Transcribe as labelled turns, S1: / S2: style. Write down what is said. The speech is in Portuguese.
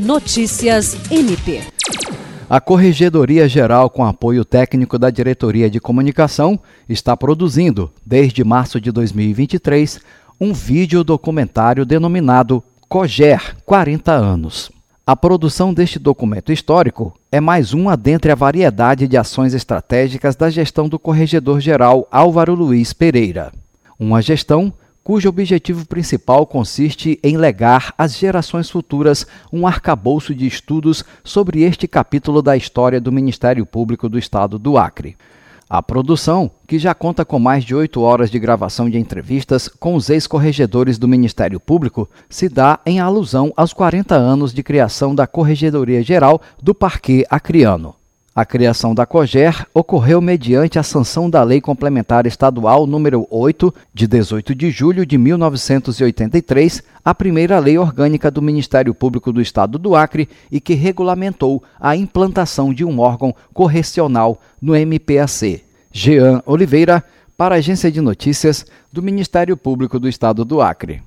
S1: Notícias MP.
S2: A Corregedoria Geral, com apoio técnico da Diretoria de Comunicação, está produzindo, desde março de 2023, um vídeo documentário denominado COGER 40 anos. A produção deste documento histórico é mais uma dentre a variedade de ações estratégicas da gestão do Corregedor-Geral Álvaro Luiz Pereira. Uma gestão cujo objetivo principal consiste em legar às gerações futuras um arcabouço de estudos sobre este capítulo da história do Ministério Público do Estado do Acre. A produção, que já conta com mais de oito horas de gravação de entrevistas com os ex-corregedores do Ministério Público, se dá em alusão aos 40 anos de criação da Corregedoria Geral do Parquê Acreano. A criação da COGER ocorreu mediante a sanção da Lei Complementar Estadual número 8, de 18 de julho de 1983, a primeira lei orgânica do Ministério Público do Estado do Acre e que regulamentou a implantação de um órgão correcional no MPAC. Jean Oliveira, para a Agência de Notícias do Ministério Público do Estado do Acre.